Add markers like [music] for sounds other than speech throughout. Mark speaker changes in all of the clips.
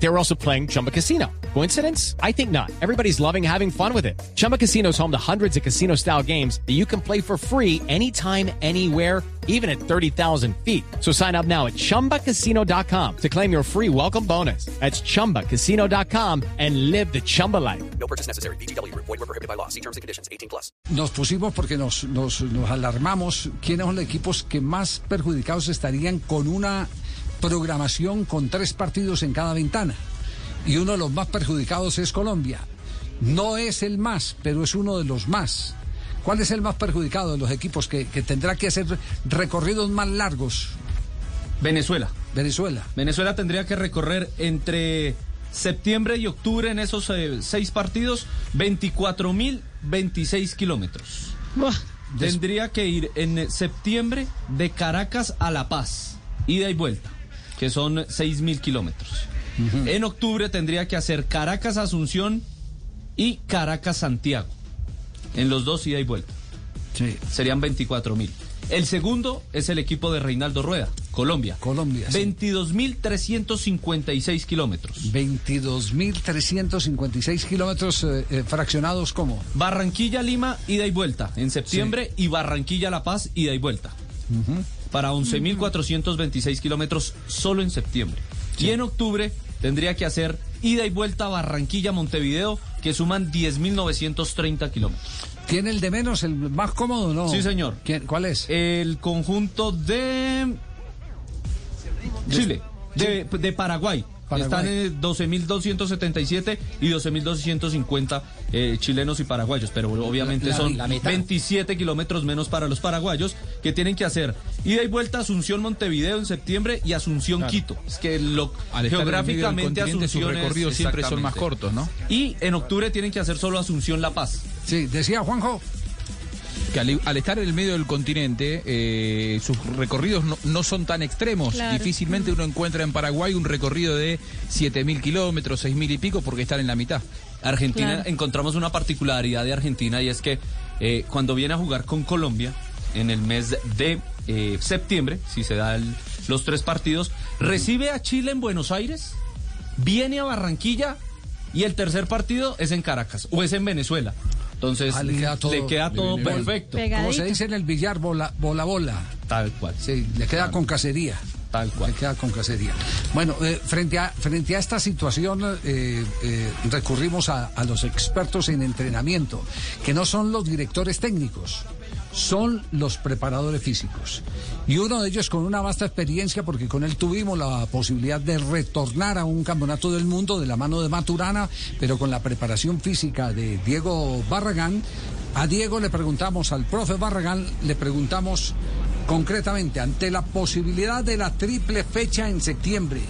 Speaker 1: They were also playing Chumba Casino. Coincidence? I think not. Everybody's loving having fun with it. Chumba Casino is home to hundreds of casino style games that you can play for free anytime, anywhere, even at 30,000 feet. So sign up now at chumbacasino.com to claim your free welcome bonus. That's chumbacasino.com and live the Chumba life.
Speaker 2: No purchase necessary. BGW. Void were prohibited by law. See terms and conditions. 18 plus.
Speaker 3: Nos pusimos porque nos, nos, nos alarmamos quiénes son los equipos que más perjudicados estarían con una programación con tres partidos en cada ventana. Y uno de los más perjudicados es Colombia. No es el más, pero es uno de los más. ¿Cuál es el más perjudicado de los equipos que, que tendrá que hacer recorridos más largos?
Speaker 4: Venezuela.
Speaker 3: Venezuela.
Speaker 4: Venezuela tendría que recorrer entre septiembre y octubre en esos eh, seis partidos 24.026 kilómetros. Tendría que ir en septiembre de Caracas a La Paz, ida y vuelta, que son 6.000 kilómetros. En octubre tendría que hacer Caracas Asunción y Caracas Santiago, en los dos ida y vuelta.
Speaker 3: Sí.
Speaker 4: Serían 24.000. El segundo es el equipo de Reinaldo Rueda, Colombia.
Speaker 3: Colombia, sí.
Speaker 4: 22.356 kilómetros.
Speaker 3: 22.356 kilómetros eh, eh, fraccionados como.
Speaker 4: Barranquilla, Lima, ida y vuelta en septiembre y Barranquilla, La Paz, ida y vuelta. Para 11.426 kilómetros solo en septiembre. Y en octubre tendría que hacer ida y vuelta a Barranquilla, Montevideo, que suman 10.930 kilómetros.
Speaker 3: ¿Tiene el de menos, el más cómodo no?
Speaker 4: Sí, señor.
Speaker 3: ¿Quién- ¿Cuál es?
Speaker 4: El conjunto de Chile, de, de Paraguay. Están en 12.277 y 12.250 eh, chilenos y paraguayos, pero obviamente
Speaker 3: La-
Speaker 4: son
Speaker 3: la mitad.
Speaker 4: 27 kilómetros menos para los paraguayos que tienen que hacer ida y vuelta a Asunción Montevideo en septiembre y Asunción Quito. Es que lo,
Speaker 5: Al
Speaker 4: geográficamente Asunción
Speaker 5: recorridos siempre son más cortos, ¿no?
Speaker 4: Y en octubre tienen que hacer solo Asunción La Paz.
Speaker 3: Sí, decía Juanjo.
Speaker 5: Que al, al estar en el medio del continente, eh, sus recorridos no, no son tan extremos.
Speaker 6: Claro.
Speaker 5: Difícilmente uno encuentra en Paraguay un recorrido de 7.000 kilómetros, 6.000 y pico, porque están en la mitad.
Speaker 4: Argentina,
Speaker 6: Claro.
Speaker 4: encontramos una particularidad de Argentina y es que eh, cuando viene a jugar con Colombia en el mes de eh, septiembre, si se dan los tres partidos, recibe a Chile en Buenos Aires, viene a Barranquilla y el tercer partido es en Caracas o es en Venezuela. Entonces
Speaker 3: Ah, le queda todo-
Speaker 4: le queda todo
Speaker 5: le viene bien.
Speaker 4: perfecto.
Speaker 3: Como se dice en el billar, bola, bola, bola.
Speaker 4: Tal cual.
Speaker 3: Sí, le queda con cacería.
Speaker 4: Tal cual.
Speaker 3: Le queda con cacería. Bueno, eh, frente, a, frente a esta situación, eh, eh, recurrimos a, a los expertos en entrenamiento, que no son los directores técnicos, son los preparadores físicos. Y uno de ellos con una vasta experiencia, porque con él tuvimos la posibilidad de retornar a un campeonato del mundo de la mano de Maturana, pero con la preparación física de Diego Barragán. A Diego le preguntamos, al profe Barragán, le preguntamos concretamente ante la posibilidad de la triple fecha en septiembre.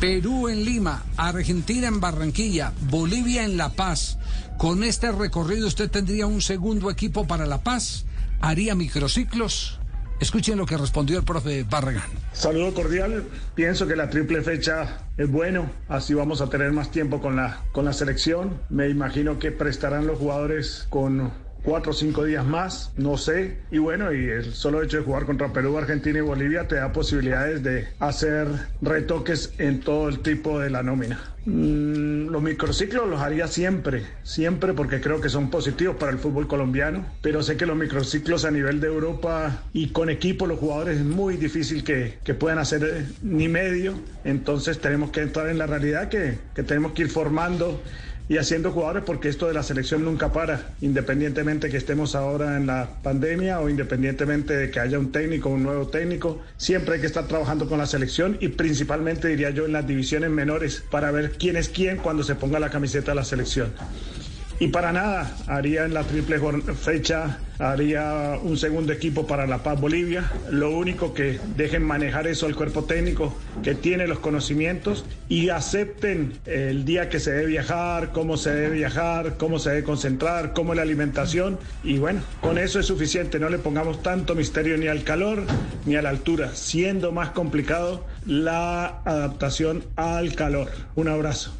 Speaker 3: Perú en Lima, Argentina en Barranquilla, Bolivia en La Paz. Con este recorrido usted tendría un segundo equipo para La Paz, haría microciclos. Escuchen lo que respondió el profe Barragán.
Speaker 7: Saludo cordial. Pienso que la triple fecha es bueno. Así vamos a tener más tiempo con la, con la selección. Me imagino que prestarán los jugadores con cuatro o cinco días más. No sé. Y bueno, y el solo hecho de jugar contra Perú, Argentina y Bolivia te da posibilidades de hacer retoques en todo el tipo de la nómina. Mm, los microciclos los haría siempre, siempre porque creo que son positivos para el fútbol colombiano, pero sé que los microciclos a nivel de Europa y con equipo los jugadores es muy difícil que, que puedan hacer eh, ni medio, entonces tenemos que entrar en la realidad que, que tenemos que ir formando y haciendo jugadores porque esto de la selección nunca para, independientemente que estemos ahora en la pandemia o independientemente de que haya un técnico, un nuevo técnico, siempre hay que estar trabajando con la selección y principalmente diría yo en las divisiones menores para ver quién es quién cuando se ponga la camiseta de la selección. Y para nada, haría en la triple fecha, haría un segundo equipo para La Paz Bolivia. Lo único que dejen manejar eso al cuerpo técnico que tiene los conocimientos y acepten el día que se debe viajar, cómo se debe viajar, cómo se debe concentrar, cómo la alimentación. Y bueno, con eso es suficiente. No le pongamos tanto misterio ni al calor ni a la altura, siendo más complicado la adaptación al calor. Un abrazo.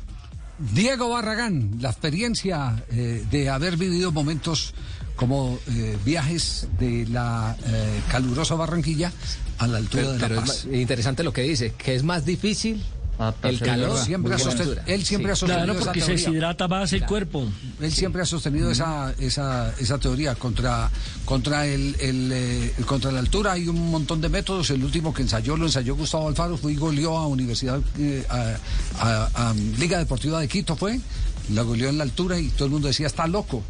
Speaker 3: Diego Barragán, la experiencia eh, de haber vivido momentos como eh, viajes de la eh, calurosa Barranquilla a la altura
Speaker 6: Pero,
Speaker 3: de La
Speaker 6: pero es
Speaker 3: Paz.
Speaker 6: ma- interesante lo que dice, que es más difícil el calor.
Speaker 3: Siempre ha sosten-
Speaker 6: altura.
Speaker 3: él siempre ha
Speaker 6: Sí.
Speaker 3: sostenido
Speaker 8: Claro,
Speaker 3: esa
Speaker 8: porque se
Speaker 3: teoría.
Speaker 8: deshidrata más el cuerpo.
Speaker 3: Él siempre ha sostenido esa, esa, esa teoría contra, contra, el, el, eh, contra la altura. Hay un montón de métodos. El último que ensayó lo ensayó Gustavo Alfaro. Fue y goleó a Universidad, eh, a, a- a Liga Deportiva de Quito, fue. La goleó en la altura y todo el mundo decía, está loco.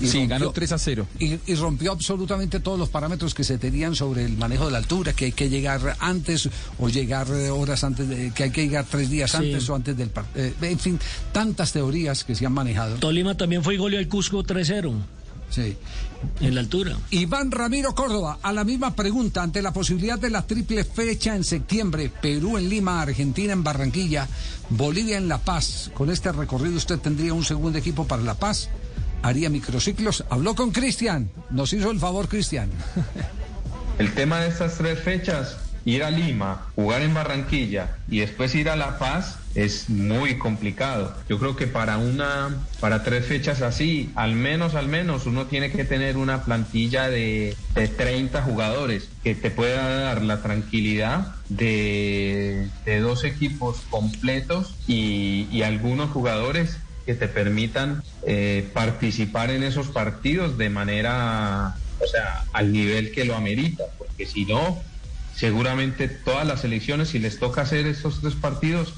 Speaker 3: Y
Speaker 5: Sí,
Speaker 3: rompió-
Speaker 5: ganó 3 a 0.
Speaker 3: y, y rompió absolutamente todos los parámetros que se tenían sobre el manejo de la altura, que hay que llegar antes o llegar eh, horas antes, de, que hay que llegar tres días
Speaker 8: Sí.
Speaker 3: antes o antes del partido. en fin, tantas teorías que se han manejado.
Speaker 8: Tolima también fue y goleó al Cusco 3-0
Speaker 3: Sí.
Speaker 8: en la altura.
Speaker 3: Iván Ramiro Córdoba, a la misma pregunta, ante la posibilidad de la triple fecha en septiembre, Perú en Lima, Argentina en Barranquilla, Bolivia en La Paz, con este recorrido usted tendría un segundo equipo para La Paz, haría microciclos, habló con Cristian, nos hizo el favor Cristian. [laughs]
Speaker 9: El tema de estas tres fechas, ir a Lima, jugar en Barranquilla y después ir a La Paz es muy complicado. Yo creo que para una, para tres fechas así, al menos, al menos, uno tiene que tener una plantilla de, de 30 jugadores que te pueda dar la tranquilidad de, de dos equipos completos y, y algunos jugadores que te permitan eh, participar en esos partidos de manera, o sea, al nivel que lo amerita, porque si no, seguramente todas las elecciones, si les toca hacer estos tres partidos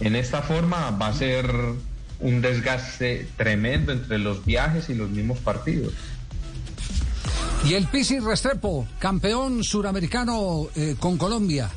Speaker 9: en esta forma, va a ser un desgaste tremendo entre los viajes y los mismos partidos.
Speaker 3: Y el Pisi Restrepo, campeón suramericano eh, con Colombia,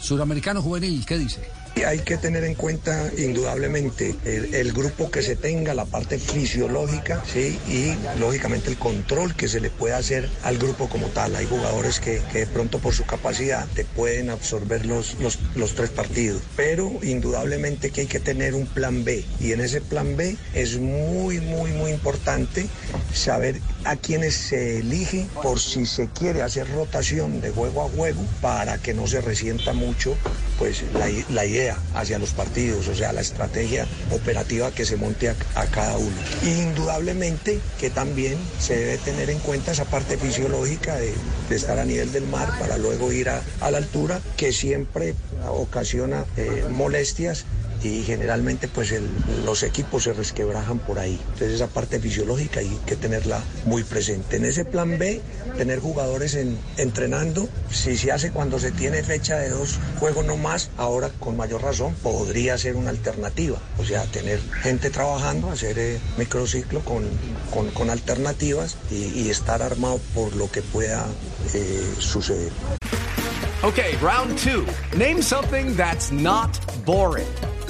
Speaker 3: suramericano juvenil, ¿qué dice?
Speaker 10: Hay que tener en cuenta indudablemente el, grupo que se tenga, la parte fisiológica, ¿sí? y lógicamente el control que se le puede hacer al grupo como tal. Hay jugadores que, de pronto por su capacidad te pueden absorber los, los, los tres partidos, pero indudablemente que hay que tener un plan B y en ese plan B es muy, muy, muy importante saber a quiénes se elige por si se quiere hacer rotación de juego a juego para que no se resienta mucho pues la, la idea hacia los partidos, o sea, la estrategia operativa que se monte a, cada uno. Indudablemente que también se debe tener en cuenta esa parte fisiológica de, estar a nivel del mar para luego ir a, a la altura, que siempre ocasiona eh, molestias y generalmente pues los equipos se resquebrajan por ahí. Entonces esa parte fisiológica hay que tenerla muy presente. En ese plan B, tener jugadores en- entrenando, si se hace cuando se tiene fecha de dos juegos no más, ahora con mayor razón podría ser una alternativa. O sea, tener gente trabajando, hacer eh, microciclo con, con, alternativas y, estar armado por lo que pueda eh, suceder.
Speaker 2: Okay, round two. Name something that's not boring.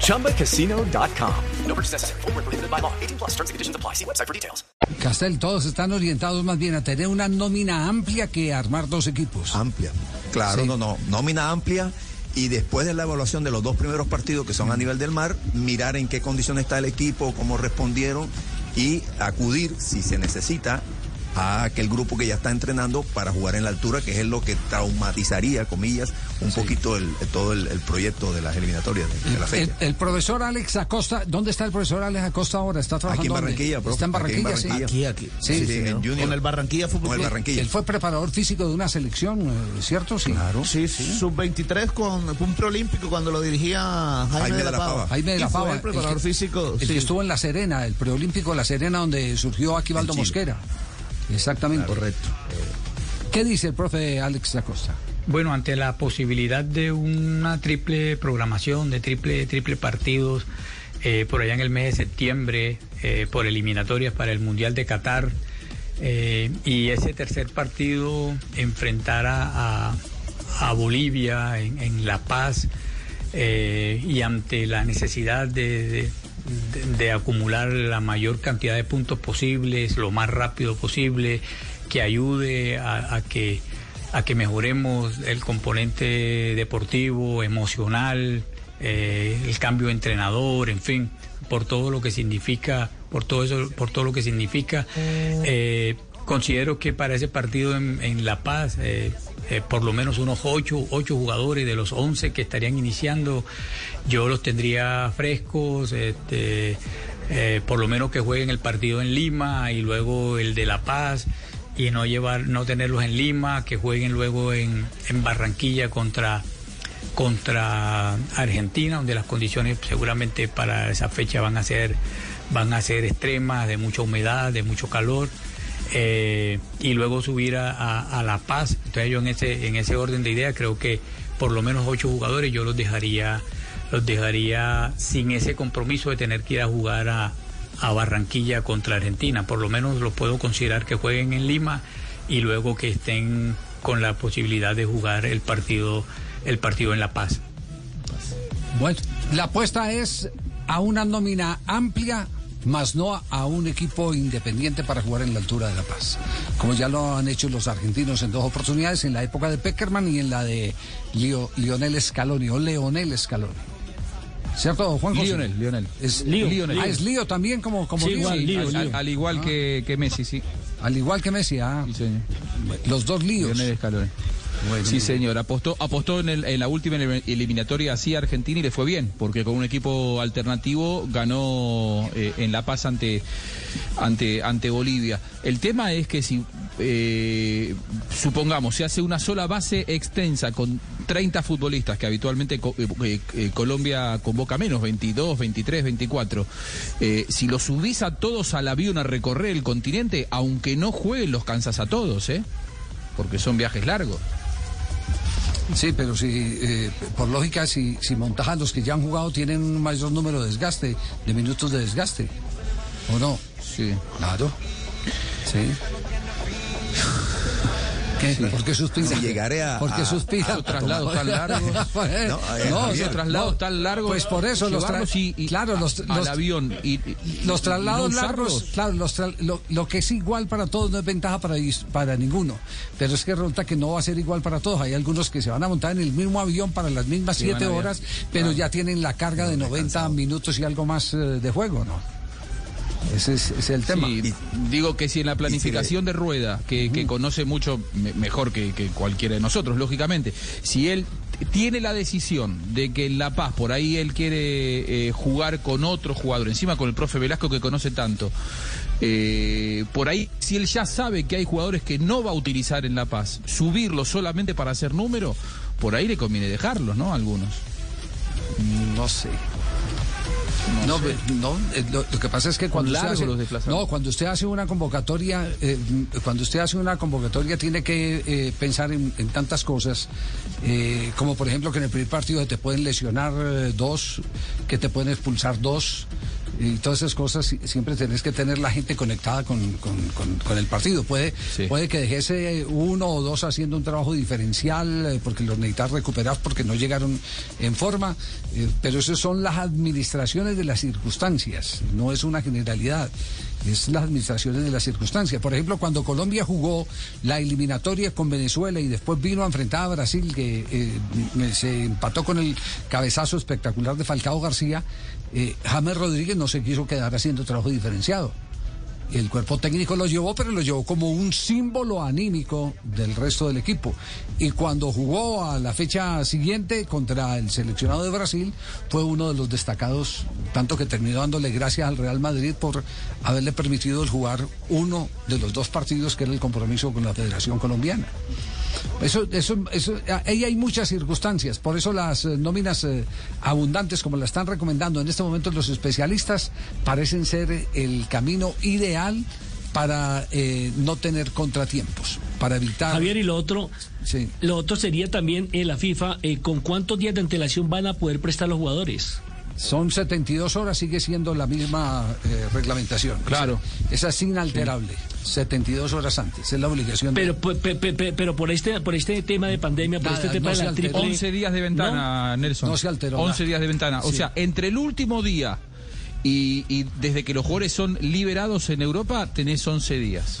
Speaker 2: ChumbaCasino.com. No purchase necessary. Void where prohibited by law. 18 plus terms and conditions apply. See website for details.
Speaker 3: Castel, todos están orientados más bien a tener una nómina amplia que armar dos equipos.
Speaker 11: Amplia. Claro,
Speaker 3: Sí.
Speaker 11: no, no. Nómina amplia y después de la evaluación de los dos primeros partidos que son a nivel del mar, mirar en qué condiciones está el equipo, cómo respondieron y acudir, si se necesita, a aquel grupo que ya está entrenando para jugar en la altura, que es lo que traumatizaría, comillas, un poquito el, todo el, el proyecto de las eliminatorias de, de la
Speaker 3: El,
Speaker 11: fecha.
Speaker 3: el profesor Alex Acosta, ¿dónde está el profesor Alex Acosta ahora? ¿Está trabajando
Speaker 11: Aquí en? Barranquilla, profe.
Speaker 3: Está en
Speaker 11: Aquí en
Speaker 3: Barranquilla, sí.
Speaker 11: Barranquilla.
Speaker 5: Aquí, aquí.
Speaker 3: Sí,
Speaker 11: Sí,
Speaker 3: sí,
Speaker 11: en
Speaker 3: ¿no?
Speaker 11: Junior.
Speaker 5: Con el Barranquilla Fútbol Club.
Speaker 11: Barranquilla.
Speaker 3: Él fue preparador físico de una selección, eh, ¿cierto? Sí.
Speaker 11: Claro.
Speaker 5: Sí, sí. Sub-23 con un preolímpico cuando lo dirigía Jaime, de la Pava.
Speaker 3: Jaime de la Pava,
Speaker 5: el preparador
Speaker 3: el que-
Speaker 5: físico.
Speaker 3: El
Speaker 5: sí.
Speaker 3: que estuvo en La Serena, el preolímpico de La Serena, donde surgió Aquivaldo
Speaker 11: En Chile.
Speaker 3: Mosquera. Exactamente.
Speaker 11: Correcto.
Speaker 3: ¿Qué dice el profe Alex Acosta?
Speaker 12: Bueno, ante la posibilidad de una triple programación, de triple, triple partidos, eh, por allá en el mes de septiembre, eh, por eliminatorias para el Mundial de Qatar, eh, y ese tercer partido enfrentar a, a- a Bolivia en, en La Paz, eh, y ante la necesidad de, de- de- acumular la mayor cantidad de puntos posibles, lo más rápido posible, que ayude a, a que a que mejoremos el componente deportivo, emocional eh, el cambio de entrenador, en fin, por todo lo que significa, por todo eso, por todo lo que significa. Eh, considero que para ese partido en, en La Paz, eh, eh, por lo menos unos ocho, ocho jugadores de los once que estarían iniciando, yo los tendría frescos, este, eh, por lo menos que jueguen el partido en Lima y luego el de La Paz y no llevar, no tenerlos en Lima, que jueguen luego en, en Barranquilla contra contra Argentina, donde las condiciones seguramente para esa fecha van a ser van a ser extremas, de mucha humedad, de mucho calor. Eh, y luego subir a, a- a La Paz. Entonces yo en ese, en ese orden de ideas creo que por lo menos ocho jugadores yo los dejaría, los dejaría sin ese compromiso de tener que ir a jugar a, a Barranquilla contra Argentina. Por lo menos los puedo considerar que jueguen en Lima y luego que estén con la posibilidad de jugar el partido, el partido en La Paz.
Speaker 3: Bueno, la apuesta es a una nómina amplia, más no a un equipo independiente para jugar en la altura de La Paz. Como ya lo han hecho los argentinos en dos oportunidades, en la época de Peckerman y en la de Leo- Lionel Scaloni o Leonel Scaloni. ¿Cierto, Juan José?
Speaker 5: Lionel, Lionel.
Speaker 3: Es
Speaker 5: Lío,
Speaker 3: Lionel. Ah, es Lío también como, como
Speaker 5: Sí,
Speaker 3: Lío.
Speaker 5: igual, Lío,
Speaker 3: al,
Speaker 5: Lío. Al igual que, que Messi, sí.
Speaker 3: Al igual que Messi, ah. Los dos líos.
Speaker 5: Lionel Scaloni. Sí, señor. Apostó, apostó en, el- en la última elim- eliminatoria así a Argentina y le fue bien, porque con un equipo alternativo ganó eh, en La Paz ante, ante, ante Bolivia. El tema es que si, eh, supongamos, se hace una sola base extensa con 30 futbolistas, que habitualmente eh, eh, Colombia convoca menos, 22, 23, 24, eh, si los subís a todos al avión a recorrer el continente, aunque no jueguen, los cansas a todos, ¿eh? Porque son viajes largos.
Speaker 3: Sí, pero si, eh, por lógica, si, si los que ya han jugado, tienen un mayor número de desgaste, de minutos de desgaste. ¿O no?
Speaker 5: Sí.
Speaker 3: Claro. Sí. ¿Qué? ¿Por qué suspira?
Speaker 11: Si llegaré a-
Speaker 3: ¿Por qué
Speaker 11: a-
Speaker 3: suspira?
Speaker 11: a traslados tan largos. [laughs]
Speaker 3: no,
Speaker 11: No, eh,
Speaker 3: no,
Speaker 11: Javier,
Speaker 3: esos
Speaker 5: traslados tan largos.
Speaker 3: Pues por eso los
Speaker 5: llevarlos
Speaker 3: tra-
Speaker 5: y- y
Speaker 3: claro, los,
Speaker 5: al
Speaker 3: los-
Speaker 5: avión y, y-
Speaker 3: los traslados
Speaker 5: no
Speaker 3: largos, claro, los tra- lo, lo que es igual para todos no es ventaja para, dis- para ninguno. Pero es que resulta que no va a ser igual para todos. Hay algunos que se van a montar en el mismo avión para las mismas
Speaker 5: Sí,
Speaker 3: siete horas, pero
Speaker 5: Claro.
Speaker 3: ya tienen la carga de 90 minutos y algo más eh, de juego, ¿no? Ese es, ese es el tema.
Speaker 5: Sí, digo que si en la planificación de rueda, que, que conoce mucho me- mejor que, que cualquiera de nosotros, lógicamente, si él tiene la decisión de que en La Paz, por ahí él quiere eh, jugar con otro jugador, encima con el profe Velasco que conoce tanto, eh, por ahí, si él ya sabe que hay jugadores que no va a utilizar en La Paz, subirlos solamente para hacer número, por ahí le conviene dejarlos, ¿no? Algunos.
Speaker 3: No sé. No, ve- no, eh, lo, lo que pasa es que cuando usted, hace,
Speaker 5: los
Speaker 3: no, cuando usted hace una convocatoria, eh, cuando usted hace una convocatoria tiene que eh, pensar en, en tantas cosas, eh, como por ejemplo que en el primer partido te pueden lesionar dos, que te pueden expulsar dos. Y todas esas cosas si- siempre tenés que tener la gente conectada con, con- con- con el partido. Puede, puede que dejese uno o dos haciendo un trabajo diferencial eh, porque los necesitas recuperar porque no llegaron en forma, eh, pero esas son las administraciones de las circunstancias, no es una generalidad. Es las administraciones de las circunstancias. Por ejemplo, cuando Colombia jugó la eliminatoria con Venezuela y después vino a enfrentar a Brasil, que eh, se empató con el cabezazo espectacular de Falcao García, eh, James Rodríguez no se quiso quedar haciendo trabajo diferenciado. El cuerpo técnico lo llevó, pero lo llevó como un símbolo anímico del resto del equipo. Y cuando jugó a la fecha siguiente contra el seleccionado de Brasil, fue uno de los destacados, tanto que terminó dándole gracias al Real Madrid por haberle permitido jugar uno de los dos partidos que era el compromiso con la Federación Colombiana. Eso, eso, eso, ahí hay muchas circunstancias, por eso las eh, nóminas eh, abundantes, como la están recomendando en este momento los especialistas, parecen ser el camino ideal para eh, no tener contratiempos, para evitar.
Speaker 8: Javier, y lo otro, lo otro sería también en la FIFA, eh, ¿con cuántos días de antelación van a poder prestar los jugadores?
Speaker 3: Son 72 horas, sigue siendo la misma eh, reglamentación.
Speaker 5: Claro.
Speaker 3: Esa es inalterable. 72 horas antes, es la obligación. de-
Speaker 8: Pero, pe- pe- pe- pero por este por este tema de pandemia, por
Speaker 3: Nada,
Speaker 8: este tema
Speaker 3: no
Speaker 8: de la triple...
Speaker 5: 11 días de ventana, Nelson.
Speaker 3: No se alteró
Speaker 5: 11
Speaker 3: nada.
Speaker 5: días de ventana. O
Speaker 3: Sí.
Speaker 5: sea, entre el último día y, y desde que los jugadores son liberados en Europa, tenés 11 días.